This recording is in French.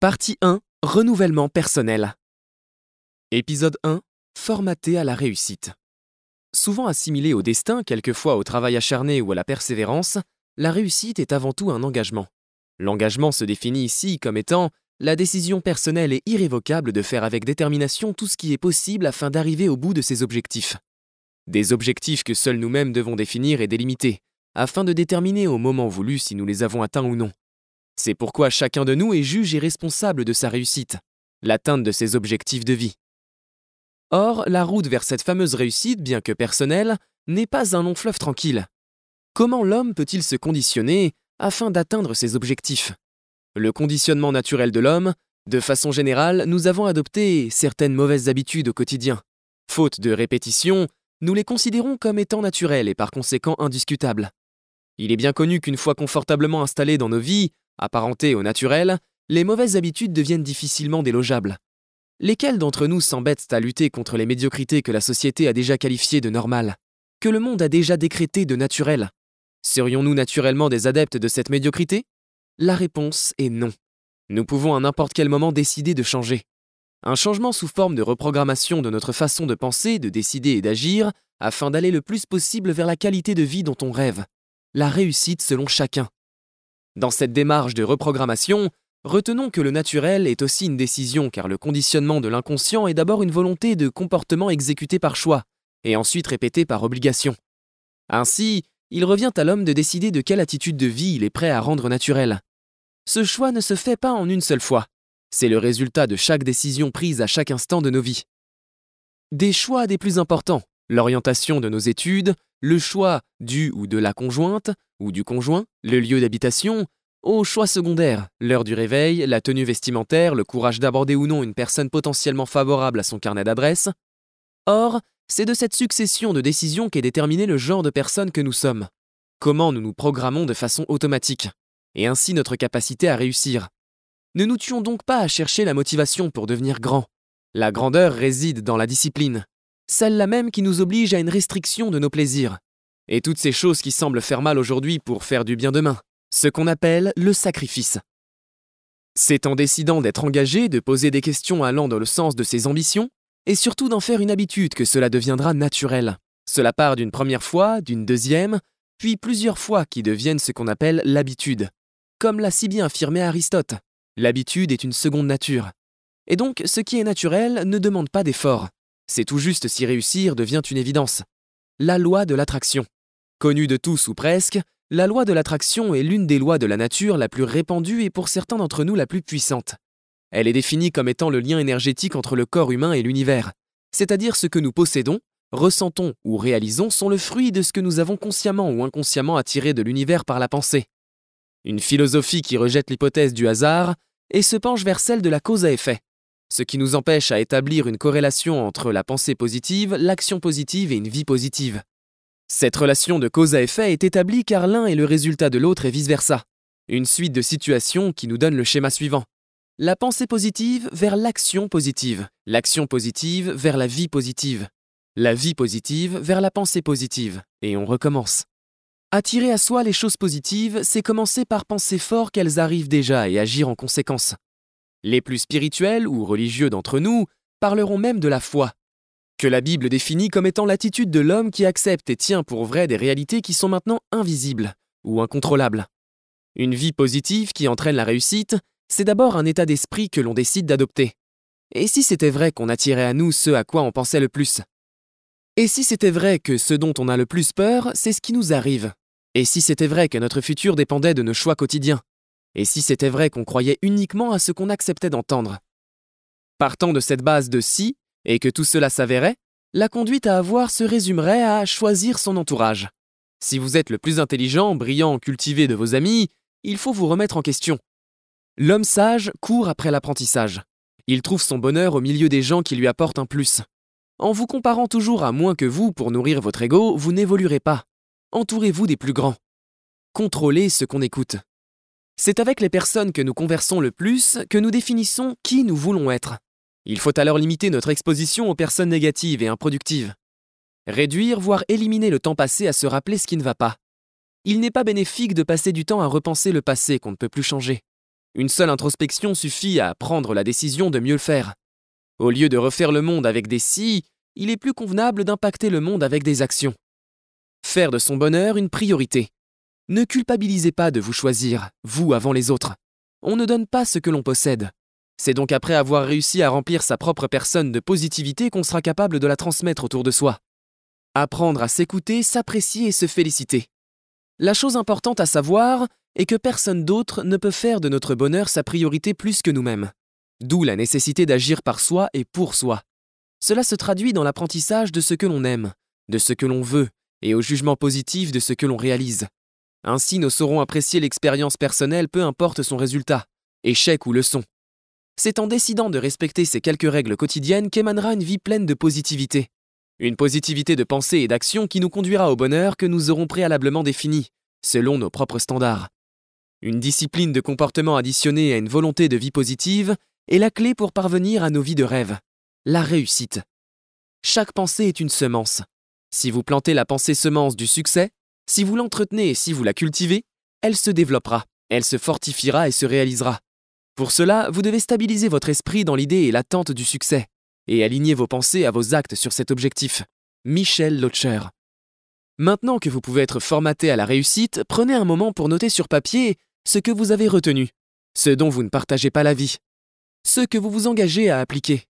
Partie 1 Renouvellement personnel. Épisode 1 Formaté à la réussite. Souvent assimilé au destin, quelquefois au travail acharné ou à la persévérance, la réussite est avant tout un engagement. L'engagement se définit ici comme étant la décision personnelle et irrévocable de faire avec détermination tout ce qui est possible afin d'arriver au bout de ses objectifs. Des objectifs que seuls nous-mêmes devons définir et délimiter, afin de déterminer au moment voulu si nous les avons atteints ou non. C'est pourquoi chacun de nous est juge et responsable de sa réussite, l'atteinte de ses objectifs de vie. Or, la route vers cette fameuse réussite, bien que personnelle, n'est pas un long fleuve tranquille. Comment l'homme peut-il se conditionner afin d'atteindre ses objectifs? Le conditionnement naturel de l'homme, de façon générale, nous avons adopté certaines mauvaises habitudes au quotidien. Faute de répétition, nous les considérons comme étant naturelles et par conséquent indiscutables. Il est bien connu qu'une fois confortablement installés dans nos vies, apparentés au naturel, les mauvaises habitudes deviennent difficilement délogeables. Lesquels d'entre nous s'embêtent à lutter contre les médiocrités que la société a déjà qualifiées de normales, que le monde a déjà décrétées de naturelles? Serions-nous naturellement des adeptes de cette médiocrité? La réponse est non. Nous pouvons à n'importe quel moment décider de changer. Un changement sous forme de reprogrammation de notre façon de penser, de décider et d'agir, afin d'aller le plus possible vers la qualité de vie dont on rêve. La réussite selon chacun. Dans cette démarche de reprogrammation, retenons que le naturel est aussi une décision car le conditionnement de l'inconscient est d'abord une volonté de comportement exécuté par choix, et ensuite répété par obligation. Ainsi, il revient à l'homme de décider de quelle attitude de vie il est prêt à rendre naturelle. Ce choix ne se fait pas en une seule fois. C'est le résultat de chaque décision prise à chaque instant de nos vies. Des choix des plus importants, l'orientation de nos études, le choix du ou de la conjointe ou du conjoint, le lieu d'habitation, au choix secondaire, l'heure du réveil, la tenue vestimentaire, le courage d'aborder ou non une personne potentiellement favorable à son carnet d'adresses. Or, c'est de cette succession de décisions qu'est déterminé le genre de personne que nous sommes, comment nous nous programmons de façon automatique, et ainsi notre capacité à réussir. Ne nous tuons donc pas à chercher la motivation pour devenir grand. La grandeur réside dans la discipline, celle-là même qui nous oblige à une restriction de nos plaisirs, et toutes ces choses qui semblent faire mal aujourd'hui pour faire du bien demain, ce qu'on appelle le sacrifice. C'est en décidant d'être engagé, de poser des questions allant dans le sens de ses ambitions, et surtout d'en faire une habitude que cela deviendra naturel. Cela part d'une première fois, d'une deuxième, puis plusieurs fois qui deviennent ce qu'on appelle l'habitude. Comme l'a si bien affirmé Aristote, l'habitude est une seconde nature. Et donc, ce qui est naturel ne demande pas d'effort. C'est tout juste si réussir devient une évidence. La loi de l'attraction. Connue de tous ou presque, la loi de l'attraction est l'une des lois de la nature la plus répandue et pour certains d'entre nous la plus puissante. Elle est définie comme étant le lien énergétique entre le corps humain et l'univers, c'est-à-dire ce que nous possédons, ressentons ou réalisons sont le fruit de ce que nous avons consciemment ou inconsciemment attiré de l'univers par la pensée. Une philosophie qui rejette l'hypothèse du hasard et se penche vers celle de la cause à effet ce qui nous empêche à établir une corrélation entre la pensée positive, l'action positive et une vie positive. Cette relation de cause à effet est établie car l'un est le résultat de l'autre et vice-versa. Une suite de situations qui nous donne le schéma suivant. La pensée positive vers l'action positive, l'action positive vers la vie positive, la vie positive vers la pensée positive, et on recommence. Attirer à soi les choses positives, c'est commencer par penser fort qu'elles arrivent déjà et agir en conséquence. Les plus spirituels ou religieux d'entre nous parleront même de la foi, que la Bible définit comme étant l'attitude de l'homme qui accepte et tient pour vrai des réalités qui sont maintenant invisibles ou incontrôlables. Une vie positive qui entraîne la réussite, c'est d'abord un état d'esprit que l'on décide d'adopter. Et si c'était vrai qu'on attirait à nous ce à quoi on pensait le plus? Et si c'était vrai que ce dont on a le plus peur, c'est ce qui nous arrive? Et si c'était vrai que notre futur dépendait de nos choix quotidiens? Et si c'était vrai qu'on croyait uniquement à ce qu'on acceptait d'entendre? Partant de cette base de si, et que tout cela s'avérait, la conduite à avoir se résumerait à choisir son entourage. Si vous êtes le plus intelligent, brillant, cultivé de vos amis, il faut vous remettre en question. L'homme sage court après l'apprentissage. Il trouve son bonheur au milieu des gens qui lui apportent un plus. En vous comparant toujours à moins que vous pour nourrir votre ego, vous n'évoluerez pas. Entourez-vous des plus grands. Contrôlez ce qu'on écoute. C'est avec les personnes que nous conversons le plus que nous définissons qui nous voulons être. Il faut alors limiter notre exposition aux personnes négatives et improductives. Réduire, voire éliminer le temps passé à se rappeler ce qui ne va pas. Il n'est pas bénéfique de passer du temps à repenser le passé qu'on ne peut plus changer. Une seule introspection suffit à prendre la décision de mieux le faire. Au lieu de refaire le monde avec des si, il est plus convenable d'impacter le monde avec des actions. Faire de son bonheur une priorité. Ne culpabilisez pas de vous choisir, vous avant les autres. On ne donne pas ce que l'on possède. C'est donc après avoir réussi à remplir sa propre personne de positivité qu'on sera capable de la transmettre autour de soi. Apprendre à s'écouter, s'apprécier et se féliciter. La chose importante à savoir est que personne d'autre ne peut faire de notre bonheur sa priorité plus que nous-mêmes. D'où la nécessité d'agir par soi et pour soi. Cela se traduit dans l'apprentissage de ce que l'on aime, de ce que l'on veut, et au jugement positif de ce que l'on réalise. Ainsi nous saurons apprécier l'expérience personnelle peu importe son résultat, échec ou leçon. C'est en décidant de respecter ces quelques règles quotidiennes qu'émanera une vie pleine de positivité. Une positivité de pensée et d'action qui nous conduira au bonheur que nous aurons préalablement défini, selon nos propres standards. Une discipline de comportement additionnée à une volonté de vie positive est la clé pour parvenir à nos vies de rêve, la réussite. Chaque pensée est une semence. Si vous plantez la pensée semence du succès, si vous l'entretenez et si vous la cultivez, elle se développera, elle se fortifiera et se réalisera. Pour cela, vous devez stabiliser votre esprit dans l'idée et l'attente du succès, et aligner vos pensées à vos actes sur cet objectif. Michel Locher. Maintenant que vous pouvez être formaté à la réussite, prenez un moment pour noter sur papier ce que vous avez retenu, ce dont vous ne partagez pas la vie, ce que vous vous engagez à appliquer.